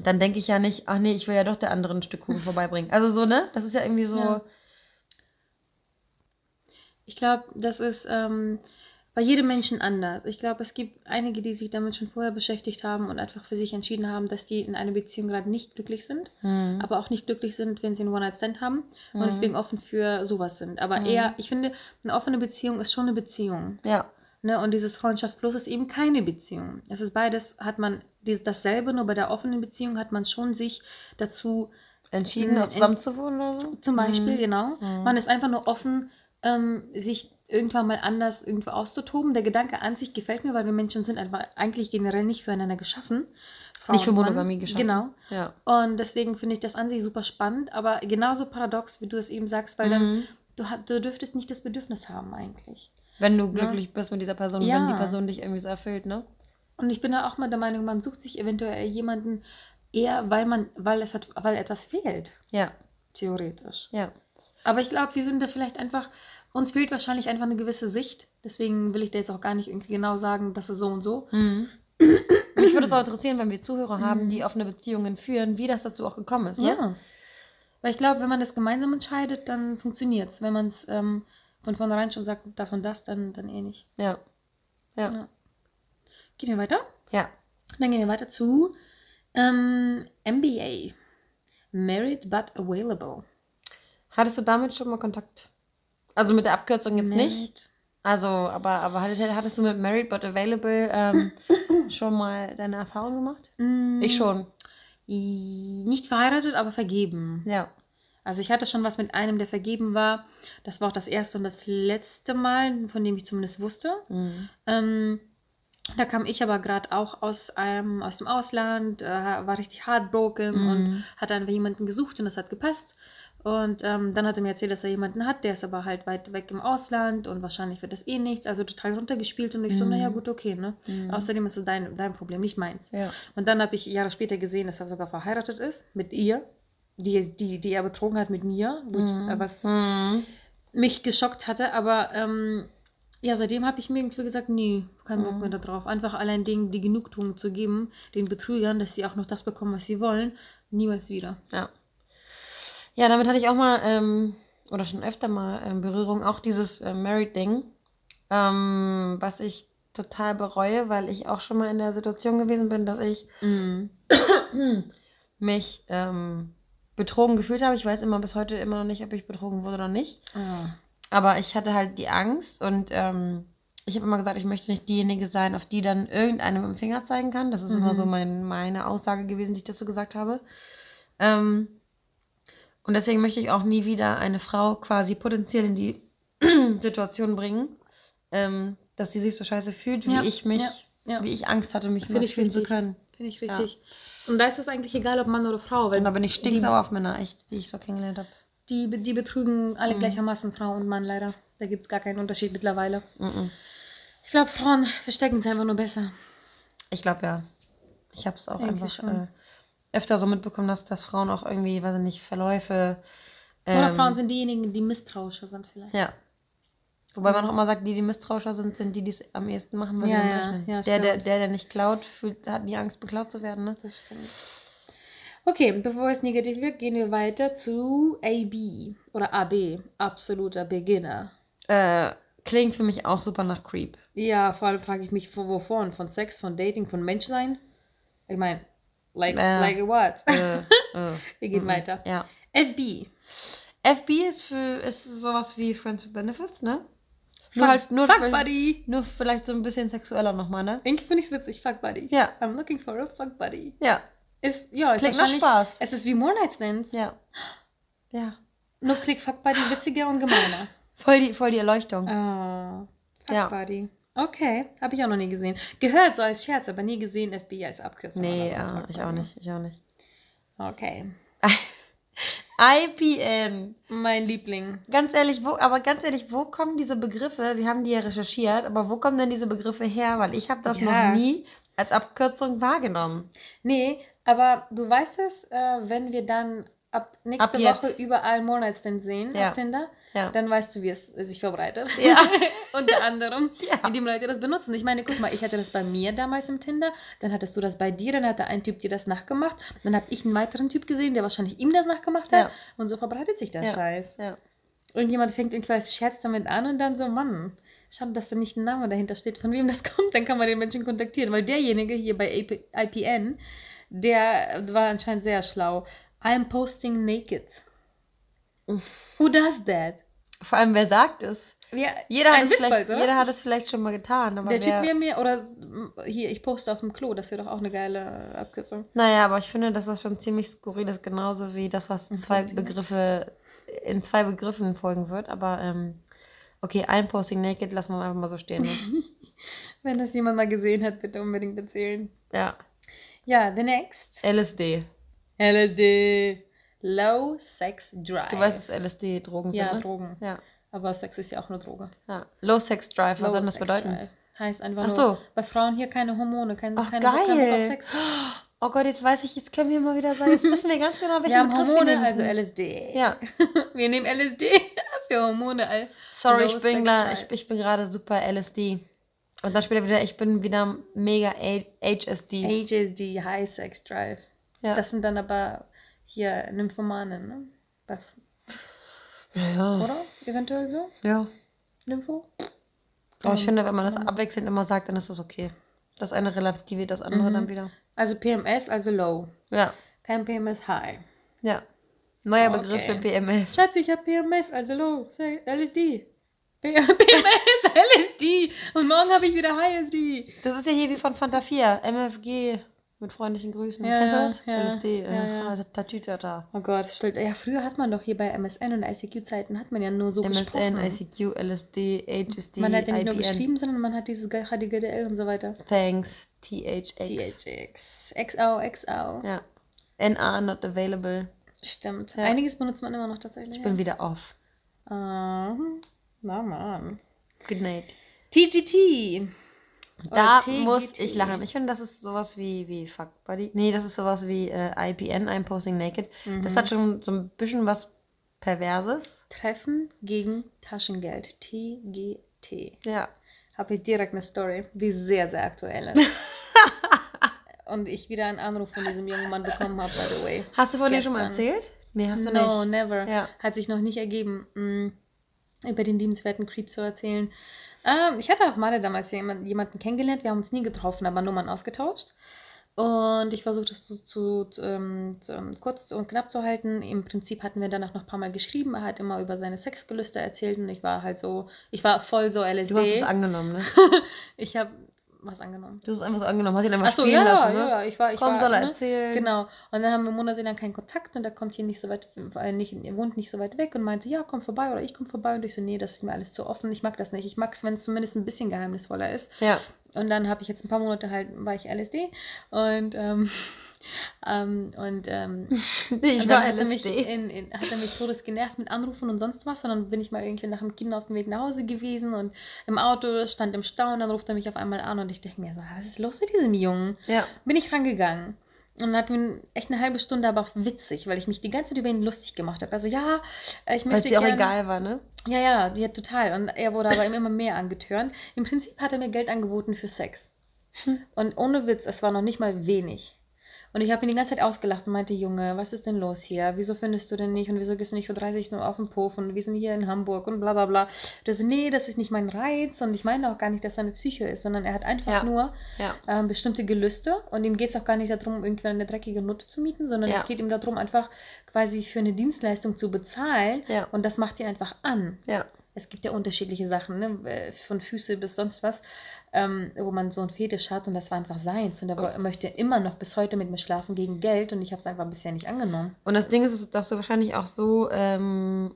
dann denke ich ja nicht, ach nee, ich will ja doch der anderen ein Stück Kuchen vorbeibringen. Also so, ne? Das ist ja irgendwie so. Ja. Ich glaube, das ist ähm, bei jedem Menschen anders. Ich glaube, es gibt einige, die sich damit schon vorher beschäftigt haben und einfach für sich entschieden haben, dass die in einer Beziehung gerade nicht glücklich sind, Mhm. aber auch nicht glücklich sind, wenn sie einen One-Night-Stand haben Mhm. und deswegen offen für sowas sind. Aber Mhm. eher, ich finde, eine offene Beziehung ist schon eine Beziehung. Ja. Ne? Und dieses Freundschaft plus ist eben keine Beziehung. Es ist beides, hat man dasselbe, nur bei der offenen Beziehung hat man schon sich dazu Entschieden, auch zusammenzuwohnen oder so? Zum Beispiel, Mhm. genau. Mhm. Man ist einfach nur offen, ähm, sich irgendwann mal anders irgendwo auszutoben. Der Gedanke an sich gefällt mir, weil wir Menschen sind einfach eigentlich generell nicht füreinander geschaffen. Frau Nicht für und Mann. Monogamie geschaffen. Genau. Ja. Und deswegen finde ich das an sich super spannend, aber genauso paradox, wie du es eben sagst, weil dann, Mhm. du, ha- du dürftest nicht das Bedürfnis haben eigentlich. Wenn du glücklich bist mit dieser Person, Ja. wenn die Person dich irgendwie so erfüllt, ne? Und ich bin da auch mal der Meinung, man sucht sich eventuell jemanden eher, weil man, weil es hat, weil etwas fehlt, Ja. theoretisch. Ja. Aber ich glaube, wir sind da vielleicht einfach, uns fehlt wahrscheinlich einfach eine gewisse Sicht. Deswegen will ich da jetzt auch gar nicht irgendwie genau sagen, dass es so und so. Mhm. Mich würde es auch interessieren, wenn wir Zuhörer haben, Mhm. die offene Beziehungen führen, wie das dazu auch gekommen ist. Ne? Ja. Weil ich glaube, wenn man das gemeinsam entscheidet, dann funktioniert es. Wenn man es ähm, von vornherein schon sagt, das und das, dann, dann eh nicht. Ja. Ja. Ja. Gehen wir weiter? Ja. Dann gehen wir weiter zu ähm, MBA. Married but available. Hattest du damit schon mal Kontakt? Also mit der Abkürzung jetzt nicht. Married. Also, aber, aber hattest, du mit Married but Available ähm, schon mal deine Erfahrung gemacht? Mm, Ich schon. Nicht verheiratet, aber vergeben. Ja. Also ich hatte schon was mit einem, der vergeben war. Das war auch das erste und das letzte Mal, von dem ich zumindest wusste. Mhm. Ähm, da kam ich aber gerade auch aus, einem, aus dem Ausland, äh, war richtig heartbroken und Mhm. hat einfach jemanden gesucht und das hat gepasst. Und ähm, dann hat er mir erzählt, dass er jemanden hat, der ist aber halt weit weg im Ausland und wahrscheinlich wird das eh nichts. Also total runtergespielt und ich so, Mhm. naja, gut, okay, ne? Mhm. Außerdem ist es dein, dein Problem, nicht meins. Ja. Und dann habe ich Jahre später gesehen, dass er sogar verheiratet ist mit ihr, die, die, die er betrogen hat mit mir, wo ich, Mhm. äh, was Mhm. mich geschockt hatte. Aber ähm, ja, seitdem habe ich mir irgendwie gesagt, nee, kein Bock Mhm. mehr darauf. Einfach allein denen die Genugtuung zu geben, den Betrügern, dass sie auch noch das bekommen, was sie wollen, niemals wieder. Ja. Ja, damit hatte ich auch mal, ähm, oder schon öfter mal ähm, Berührung, auch dieses äh, Married-Ding, ähm, was ich total bereue, weil ich auch schon mal in der Situation gewesen bin, dass ich Mhm. mich ähm, betrogen gefühlt habe. Ich weiß immer bis heute immer noch nicht, ob ich betrogen wurde oder nicht. Ah. Aber ich hatte halt die Angst und ähm, ich habe immer gesagt, ich möchte nicht diejenige sein, auf die dann irgendeinem mit dem Finger zeigen kann. Das ist immer Mhm. so mein, meine Aussage gewesen, die ich dazu gesagt habe. Ähm, und deswegen möchte ich auch nie wieder eine Frau quasi potenziell in die Situation bringen, ähm, dass sie sich so scheiße fühlt, wie Ja, ich mich, ja, ja. wie ich Angst hatte, mich Finde ich fühlen zu können. Finde ich richtig. Und da ist es eigentlich egal, ob Mann oder Frau, weil Und da bin ich stinksauer auf Männer, echt, die ich so kennengelernt habe. die, die betrügen alle Mhm. gleichermaßen, Frau und Mann leider. Da gibt es gar keinen Unterschied mittlerweile. Mhm. Ich glaube, Frauen verstecken es einfach nur besser. Ich glaube ja. Ich habe es auch Denke einfach äh, öfter so mitbekommen, dass, dass Frauen auch irgendwie, weiß ich nicht, Verläufe. Oder ähm, Frauen sind diejenigen, die misstrauischer sind vielleicht. Ja. Wobei man auch immer sagt, die, die misstrauischer sind, sind die, die es am ehesten machen, weil Ja, sie ja, ja, der, der, der, der nicht klaut, fühlt, hat nie Angst, beklaut zu werden. Ne? Das stimmt. Okay, bevor es negativ wird, gehen wir weiter zu AB oder AB, absoluter Beginner. Äh, klingt für mich auch super nach Creep. Ja, vor allem frage ich mich, von wovon? Von Sex, von Dating, von Menschsein? Ich meine, like, Äh. like what? Äh, äh, wir gehen mhm. weiter. Ja. FB. FB ist für ist sowas wie Friends with Benefits, ne? Fuck, Nur halt nur, fuck Buddy. nur vielleicht so ein bisschen sexueller nochmal, ne? Irgendwie finde ich es witzig, Fuck Buddy. Ja. I'm looking for a Fuck Buddy. Ja. Ist, ja, ist Klingt nach Spaß. Es ist wie More Night Stands. Ja. Ja. Nur klingt Fuck Buddy witziger und gemeiner. Voll die, voll die Erleuchtung. Ah, Fuck Ja. Buddy. Okay, habe ich auch noch nie gesehen. Gehört so als Scherz, aber nie gesehen FBI als Abkürzung. nee, ja, ich auch nicht. Ich auch nicht. Okay. IPN. Mein Liebling. Ganz ehrlich, wo, aber ganz ehrlich, wo kommen diese Begriffe? Wir haben die ja recherchiert, aber wo kommen denn diese Begriffe her? Weil ich habe das Ja. noch nie als Abkürzung wahrgenommen. Nee, aber du weißt es, äh, wenn wir dann ab nächste Ab. Woche überall Stands sehen Ja. auf Tinder, Ja. dann weißt du, wie es sich verbreitet. Ja. Unter anderem, Ja. indem Leute das benutzen. Ich meine, guck mal, ich hatte das bei mir damals im Tinder, dann hattest du das bei dir, dann hatte ein Typ dir das nachgemacht, dann habe ich einen weiteren Typ gesehen, der wahrscheinlich ihm das nachgemacht hat Ja. und so verbreitet sich der. Scheiß. Ja. irgendjemand fängt irgendwie als Scherz damit an und dann so, Mann, schade, dass da nicht ein Name dahinter steht, von wem das kommt, dann kann man den Menschen kontaktieren, weil derjenige hier bei AP, IPN, der war anscheinend sehr schlau. I'm posting naked. Who does that? Vor allem, wer sagt es? Ja, Jeder hat, es vielleicht, jeder hat es vielleicht schon mal getan. Der Typ wäre mir, oder hier, ich poste auf dem Klo, das wäre doch auch eine geile Abkürzung. Naja, aber ich finde, dass das schon ziemlich skurril ist, genauso wie das, was in zwei Posting. Begriffe, in zwei Begriffen folgen wird. Aber ähm, okay, ein Posting Naked lassen wir einfach mal so stehen. Ne? Wenn das jemand mal gesehen hat, bitte unbedingt erzählen. ja. Ja, the next. LSD. LSD. Low Sex Drive. Du weißt, dass LSD Drogen Ja, sind, ne? Drogen. Ja. Aber Sex ist ja auch eine Droge. ja. Low Sex Drive, was Low soll das Sex bedeuten? Drive. Heißt einfach Ach nur, so. bei Frauen hier keine Hormone, kein, Ach, keine geil. Sex. Oh Gott, jetzt weiß ich, jetzt können wir mal wieder sagen, jetzt wissen wir ganz genau, welchen Wir haben Begriff Hormone, wir nehmen also. LSD. Ja. Wir nehmen LSD für Hormone. Sorry, Low ich bin, Drive. ich, ich bin gerade super LSD. Und dann später wieder, ich bin wieder mega HSD. HSD, High Sex Drive. ja. Das sind dann aber hier Nymphomanen, ne? Bei, ja. oder? Eventuell so? ja. Nympho? Aber ich Ähm, finde, wenn man das abwechselnd immer sagt, dann ist das okay. Das eine relativiert das andere Mhm. dann wieder. Also PMS, also low. Ja. Kein PMS high. Ja. Neuer Okay. Begriff für PMS. Schatz, ich hab PMS, also low. LSD. PMS, LSD. Und morgen habe ich wieder High SD. Das ist ja hier wie von Fanta 4. MFG mit freundlichen Grüßen. Ja, Kennst du das? ja, LSD. ja, äh, ja. ah, Tatütata. Oh Gott, stimmt. Ja, früher hat man doch hier bei MSN und ICQ-Zeiten hat man ja nur so MSN, gesprochen. ICQ, LSD, HSD, man hat ja nicht nur IPN. geschrieben, sondern man hat dieses HDGDL und so weiter. Thanks. THX. THX. XO, XO. Ja. NA not available. Stimmt. Ja. Einiges benutzt man immer noch tatsächlich. Ich bin wieder off. ja. Na Mann. Good night. TGT. Da Oder muss ich lachen. Ich finde, das ist sowas wie, wie Fuck Buddy. Nee, das ist sowas wie äh, IPN, I'm Posting Naked. Das Mhm. hat schon so ein bisschen was Perverses. Treffen gegen Taschengeld. TGT. Ja. Habe ich direkt eine Story, die sehr, sehr aktuell ist. und ich wieder einen Anruf von diesem jungen Mann bekommen habe, by the way. Hast du von dir schon mal erzählt? Nee, hast du no, nicht. never. Ja. Hat sich noch nicht ergeben, mh, über den liebenswerten Creep zu erzählen. Ähm, ich hatte auf Male damals jemand, jemanden kennengelernt. Wir haben uns nie getroffen, aber Nummern ausgetauscht. Und ich versuche das zu, zu, zu, ähm, zu, ähm, kurz und knapp zu halten. Im Prinzip hatten wir danach noch ein paar Mal geschrieben. Er hat immer über seine Sexgelüste erzählt und ich war halt so, ich war voll so LSD. Du hast es angenommen, ne? ich habe was angenommen. Du hast einfach so angenommen, hast ihn einfach Achso, stehen ja, lassen, ne? ja, ich war, ich Komm, war, soll er ne? erzählen. Genau. Und dann haben wir monatelang keinen Kontakt und er kommt hier nicht so weit, äh, nicht, er wohnt nicht so weit weg und meinte, ja, komm vorbei oder ich komm vorbei. Und ich so, nee, das ist mir alles zu offen. Ich mag das nicht. Ich mag es, wenn es zumindest ein bisschen geheimnisvoller ist. Ja. Und dann habe ich jetzt ein paar Monate halt, war ich LSD und ähm, ähm, und ähm, Ich und dann hat er, mich in, in, hat er mich todes genervt mit Anrufen und sonst was. Und dann bin ich mal irgendwie nach dem Kind auf dem Weg nach Hause gewesen und im Auto stand im Stau und dann ruft er mich auf einmal an und ich denke mir so, was ist los mit diesem Jungen? Ja. bin ich rangegangen. Und dann hatten wir echt eine halbe Stunde, aber auch witzig, weil ich mich die ganze Zeit über ihn lustig gemacht habe. Also ja, ich Weil möchte es dir auch egal war, ne? Ja, ja, ja, total. Und er wurde aber immer mehr angetörnt. Im Prinzip hat er mir Geld angeboten für Sex. Hm. Und ohne Witz, es war noch nicht mal wenig. Und ich habe ihn die ganze Zeit ausgelacht und meinte, Junge, was ist denn los hier? Wieso findest du denn nicht? Und wieso gehst du nicht für 30 nur auf den Puff? Und wir sind hier in Hamburg und bla bla bla. Das nee, das ist nicht mein Reiz. Und ich meine auch gar nicht, dass er eine Psycho ist, sondern er hat einfach Ja. nur Ja. ähm, bestimmte Gelüste. Und ihm geht es auch gar nicht darum, irgendwie eine dreckige Nutte zu mieten, sondern Ja. es geht ihm darum, einfach quasi für eine Dienstleistung zu bezahlen. Und das macht ihn einfach an. Es gibt ja unterschiedliche Sachen, ne? äh, von Füße bis sonst was, ähm, wo man so einen Fetisch hat und das war einfach seins. Und er wo- möchte immer noch bis heute mit mir schlafen gegen Geld und ich habe es einfach bisher nicht angenommen. Und das Ding ist, dass du wahrscheinlich auch so ähm,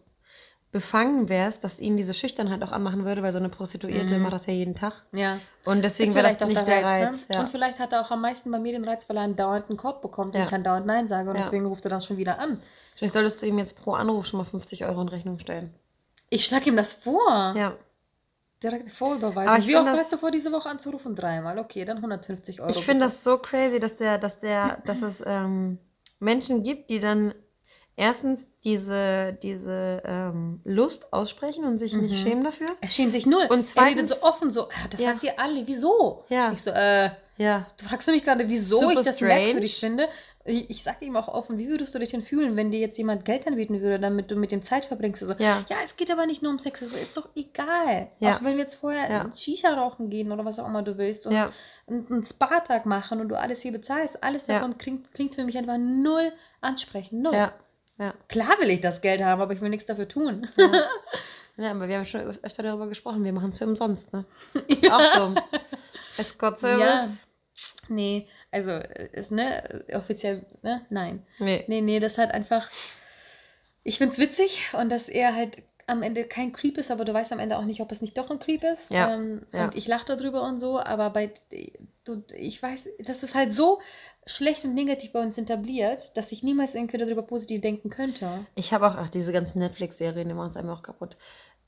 befangen wärst, dass ihn diese Schüchternheit auch anmachen würde, weil so eine Prostituierte Mhm. macht das ja jeden Tag. Ja. Und deswegen wäre das vielleicht auch nicht der Reiz. ne? ja. Und vielleicht hat er auch am meisten bei mir den Reiz, weil er einen dauernden Korb bekommt und Ja. ich kann dauernd Nein sagen und Ja. deswegen ruft er dann schon wieder an. Vielleicht solltest du ihm jetzt pro Anruf schon mal 50 Euro in Rechnung stellen. Ich schlage ihm das vor. Ja. Direkt Vorüberweisung. Aber ich Wie oft hast du vor, diese Woche anzurufen? Dreimal. Okay, dann 150 Euro. Ich finde das so crazy, dass der, dass der, dass es ähm, Menschen gibt, die dann erstens diese, diese ähm, Lust aussprechen und sich nicht Mhm. schämen dafür. Er schämt sich null. Und er zweitens- so offen, so, ja, das Ja. sagt ihr alle. Wieso? Ja. Ich so, äh, Ja. du fragst mich gerade, wieso Super ich das strange. merkwürdig finde? Ich, sage ihm auch offen, wie würdest du dich denn fühlen, wenn dir jetzt jemand Geld anbieten würde, damit du mit dem Zeit verbringst? So, Ja. ja, es geht aber nicht nur um Sex, so ist doch egal. Ja. Auch wenn wir jetzt vorher Ja. Shisha rauchen gehen oder was auch immer du willst und Ja. einen, Spa-Tag machen und du alles hier bezahlst, alles Ja. davon klingt, klingt für mich einfach null ansprechend. Null. Ja. Ja. Klar will ich das Geld haben, aber ich will nichts dafür tun. Ja. ja, aber wir haben schon öf- öfter darüber gesprochen, wir machen es für umsonst, ne? Ist auch dumm. Escort-Service? Ja. Nee, also äh, ist, ne, offiziell, ne, nein. Nee. Nee, nee, das hat einfach. Ich find's witzig und dass er halt am Ende kein Creep ist, aber du weißt am Ende auch nicht, ob es nicht doch ein Creep ist. Ja, Ähm, ja. Und ich lache darüber und so, aber bei du, ich weiß, das ist halt so schlecht und negativ bei uns etabliert, dass ich niemals irgendwie darüber positiv denken könnte. Ich habe auch, ach, diese ganzen Netflix-Serien, die machen es einem auch kaputt.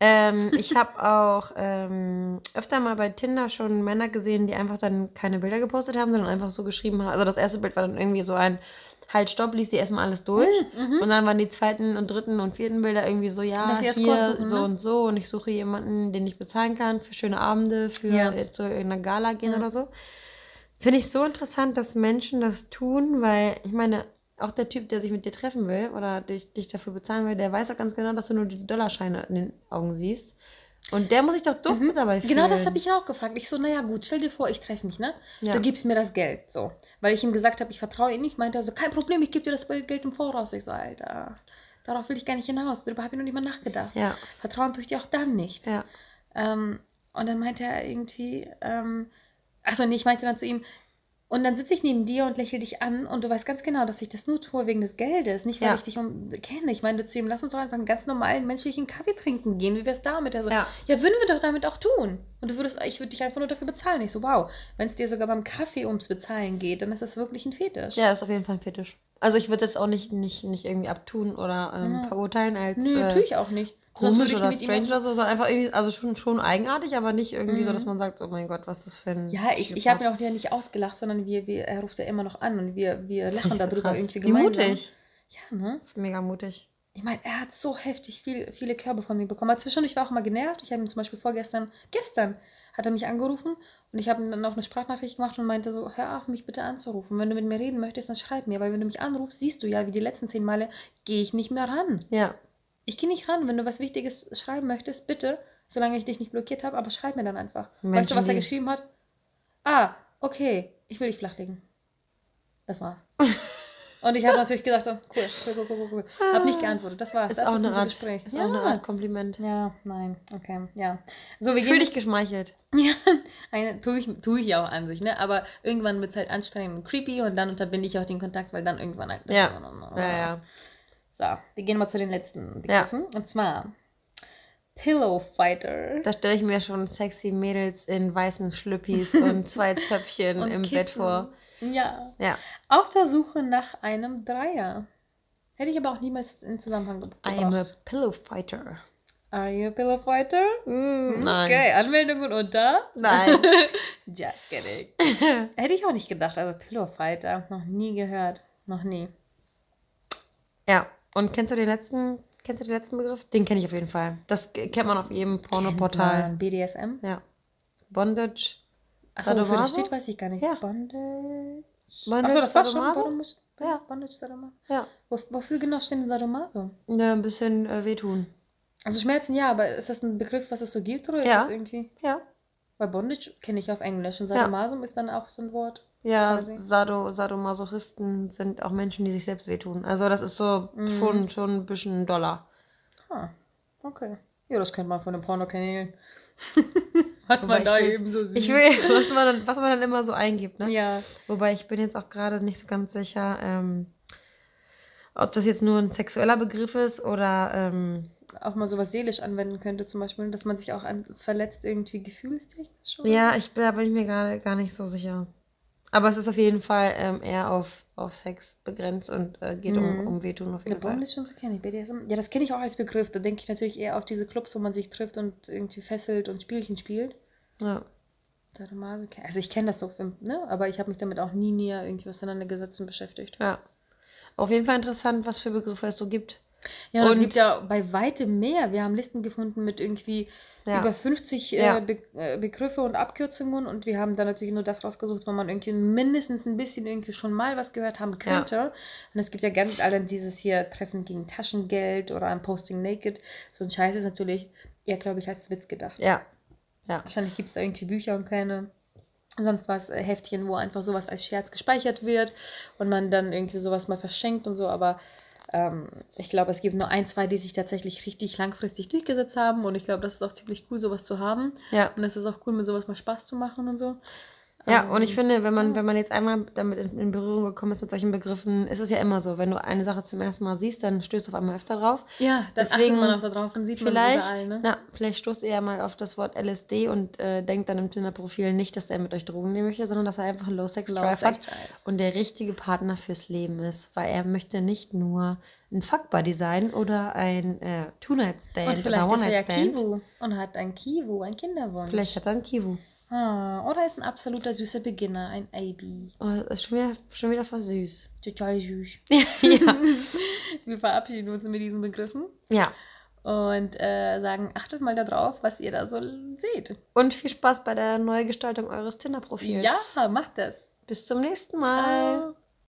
Ähm, ich habe auch ähm, öfter mal bei Tinder schon Männer gesehen, die einfach dann keine Bilder gepostet haben, sondern einfach so geschrieben haben. Also das erste Bild war dann irgendwie so ein Halt, stopp, liest die erstmal alles durch. Mhm. Und dann waren die zweiten und dritten und vierten Bilder irgendwie so, ja, hier suchen, so ne? und so und ich suche jemanden, den ich bezahlen kann für schöne Abende, für Ja. äh, zu irgendeiner Gala gehen Ja. oder so. Finde ich so interessant, dass Menschen das tun, weil ich meine, auch der Typ, der sich mit dir treffen will oder dich, dich dafür bezahlen will, der weiß auch ganz genau, dass du nur die Dollarscheine in den Augen siehst. Und der muss sich doch doof Mhm. mit dabei fühlen. Genau das habe ich auch gefragt. Ich so, naja, gut, stell dir vor, ich treffe mich, ne? Ja. Du gibst mir das Geld, so. Weil ich ihm gesagt habe, ich vertraue ihm nicht, meinte er so, kein Problem, ich gebe dir das Geld im Voraus. Ich so, Alter, darauf will ich gar nicht hinaus. Darüber habe ich noch nicht mal nachgedacht. Ja, Vertrauen tue ich dir auch dann nicht. ja. Ähm, und dann meinte er irgendwie, ähm, achso, nee, ich meinte dann zu ihm, und dann sitze ich neben dir und lächle dich an und du weißt ganz genau, dass ich das nur tue wegen des Geldes, nicht weil Ja. ich dich um, kenne. Ich meine zu ihm, lass uns doch einfach einen ganz normalen menschlichen Kaffee trinken gehen. Wie wär's damit? Er so, Ja. ja, würden wir doch damit auch tun. Und du würdest, ich würde dich einfach nur dafür bezahlen. Ich so, wow, wenn es dir sogar beim Kaffee ums Bezahlen geht, dann ist das wirklich ein Fetisch. Ja, ist auf jeden Fall ein Fetisch. Also ich würde jetzt auch nicht, nicht, nicht irgendwie abtun oder ähm, Ja. verurteilen als Nö, äh, tue ich auch nicht. Sonst komisch würde ich oder mit ihm strange oder so, sondern einfach irgendwie, also schon, schon eigenartig, aber nicht irgendwie so, Mhm. dass man sagt, oh mein Gott, was ist das für ein Ja, ich, ich habe ihn auch ja nicht ausgelacht, sondern wir, wir, er ruft ja immer noch an und wir, wir lachen so darüber krass. irgendwie Wie gemeinsam. mutig. Ja, ne? Mega mutig. Ich meine, er hat so heftig viel, viele Körbe von mir bekommen. Aber zwischendurch war auch mal genervt. Ich habe ihn zum Beispiel vorgestern, gestern hat er mich angerufen und ich habe ihm dann auch eine Sprachnachricht gemacht und meinte so, hör auf, mich bitte anzurufen. Wenn du mit mir reden möchtest, dann schreib mir, weil wenn du mich anrufst, siehst du ja, wie die letzten zehn Male, gehe ich nicht mehr ran. Ja. Ich gehe nicht ran. Wenn du was Wichtiges schreiben möchtest, bitte, solange ich dich nicht blockiert habe, aber schreib mir dann einfach. weißt Menschen, du, was er geschrieben hat? Ah, okay, ich will dich flachlegen. Das war's. Und ich habe natürlich gedacht, so, cool, cool, cool, cool, cool. Hab nicht geantwortet, das war's. Ist das auch eine unser Art, Gespräch. ist auch eine Art Kompliment. Ja, nein, okay, ja. So, wir Fühl dich jetzt, geschmeichelt. ja, eine, tue ich, tue ich ja auch an sich, ne? Aber irgendwann wird es halt anstrengend und creepy und dann unterbinde ich auch den Kontakt, weil dann irgendwann halt. Ja. Ja, ja. So, wir gehen mal zu den letzten Ja. Begriffen. Und zwar Pillow Fighter. Da stelle ich mir schon sexy Mädels in weißen Schlüppis und zwei Zöpfchen Und im Kissen. Bett vor. Ja. Ja. Auf der Suche nach einem Dreier. Hätte ich aber auch niemals in Zusammenhang gebracht. I am a pillow fighter. Are you a Pillow Fighter? Mm, nein. Okay, Anmeldungen unter? Nein. Just kidding. Hätte ich auch nicht gedacht. Also Pillow Fighter. Noch nie gehört. Noch nie. ja. Und kennst du den letzten, kennst du den letzten Begriff? Den kenne ich auf jeden Fall. Das kennt man auf jedem Pornoportal. BDSM? Ja. Bondage. Achso, wofür das steht, weiß ich gar nicht. Ja. Bondage. Bondage, Achso, das war schon? Bondage. Ja. Bondage, Sadomaso. Ja. Wo, wofür genau steht denn Sadomaso? ja ein bisschen äh, wehtun. Also Schmerzen ja, aber ist das ein Begriff, was es so gibt oder ist Ja. das irgendwie? Ja. Weil Bondage kenne ich auf Englisch und Ja. Sadomaso ist dann auch so ein Wort. Ja. Sado, Sadomasochisten sind auch Menschen, die sich selbst wehtun. Also das ist so Mhm. schon, schon ein bisschen Dollar. Ah, okay. Ja, das kennt man von den Pornokanälen. was Wobei man da will- eben so sieht. Ich will, was man, dann, was man dann immer so eingibt, ne? Ja. Wobei ich bin jetzt auch gerade nicht so ganz sicher, ähm, ob das jetzt nur ein sexueller Begriff ist oder ähm, Auch mal sowas seelisch anwenden könnte, zum Beispiel, dass man sich auch verletzt irgendwie gefühlstechnisch. oder? ja, ich bin, da bin ich mir gerade gar nicht so sicher. Aber es ist auf jeden Fall ähm, eher auf, auf Sex begrenzt und äh, geht um, Mhm. um Wehtun auf jeden Fall. Bondage und so kenne ich. BDSM. Ja, das kenne ich auch als Begriff. Da denke ich natürlich eher auf diese Clubs, wo man sich trifft und irgendwie fesselt und Spielchen spielt. Ja. Also ich kenne das so, ne? aber ich habe mich damit auch nie näher irgendwie auseinandergesetzt und beschäftigt. ja. Auf jeden Fall interessant, was für Begriffe es so gibt. Ja, und es Und- gibt ja bei weitem mehr. Wir haben Listen gefunden mit irgendwie Ja. über 50 Ja. äh, Be äh, Begriffe und Abkürzungen und wir haben dann natürlich nur das rausgesucht, wo man irgendwie mindestens ein bisschen irgendwie schon mal was gehört haben könnte. Und es gibt ja ganz alle dieses hier Treffen gegen Taschengeld oder ein Posting Naked. So ein Scheiß ist natürlich eher, glaube ich, als Witz gedacht. Ja. Ja. Wahrscheinlich gibt es da irgendwie Bücher und keine sonst was äh, Heftchen, wo einfach sowas als Scherz gespeichert wird und man dann irgendwie sowas mal verschenkt und so, aber ähm, ich glaube, es gibt nur ein, zwei, die sich tatsächlich richtig langfristig durchgesetzt haben und ich glaube, das ist auch ziemlich cool, sowas zu haben Ja. und es ist auch cool, mit sowas mal Spaß zu machen und so. Ja, Ähm, und ich finde, wenn man, wenn man jetzt einmal damit in, Berührung gekommen ist mit solchen Begriffen, ist es ja immer so, wenn du eine Sache zum ersten Mal siehst, dann stößt du auf einmal öfter drauf. Ja, dann Deswegen achtet man auch darauf und sieht man Vielleicht, überall, ne? na, vielleicht stoßt ihr ja mal auf das Wort LSD und äh, denkt dann im Tinder-Profil nicht, dass er mit euch Drogen nehmen möchte, sondern dass er einfach einen Low-Sex-Drive Low hat Drive. und der richtige Partner fürs Leben ist, weil er möchte nicht nur ein Fuckbuddy sein oder ein äh, Und Two-Night-Stand vielleicht oder ist er ja One-Night-Stand. Und hat ein Kivu, ein Kinderwunsch. Vielleicht hat er einen Kivu. Ah, oder ist ein absoluter süßer Beginner, ein AB. Oh, schon wieder, schon wieder voll süß. Total süß. ja. Wir verabschieden uns mit diesen Begriffen ja. und äh, sagen, achtet mal darauf, was ihr da so seht. Und viel Spaß bei der Neugestaltung eures Tinder-Profils. Ja, macht das. Bis zum nächsten Mal. Ciao.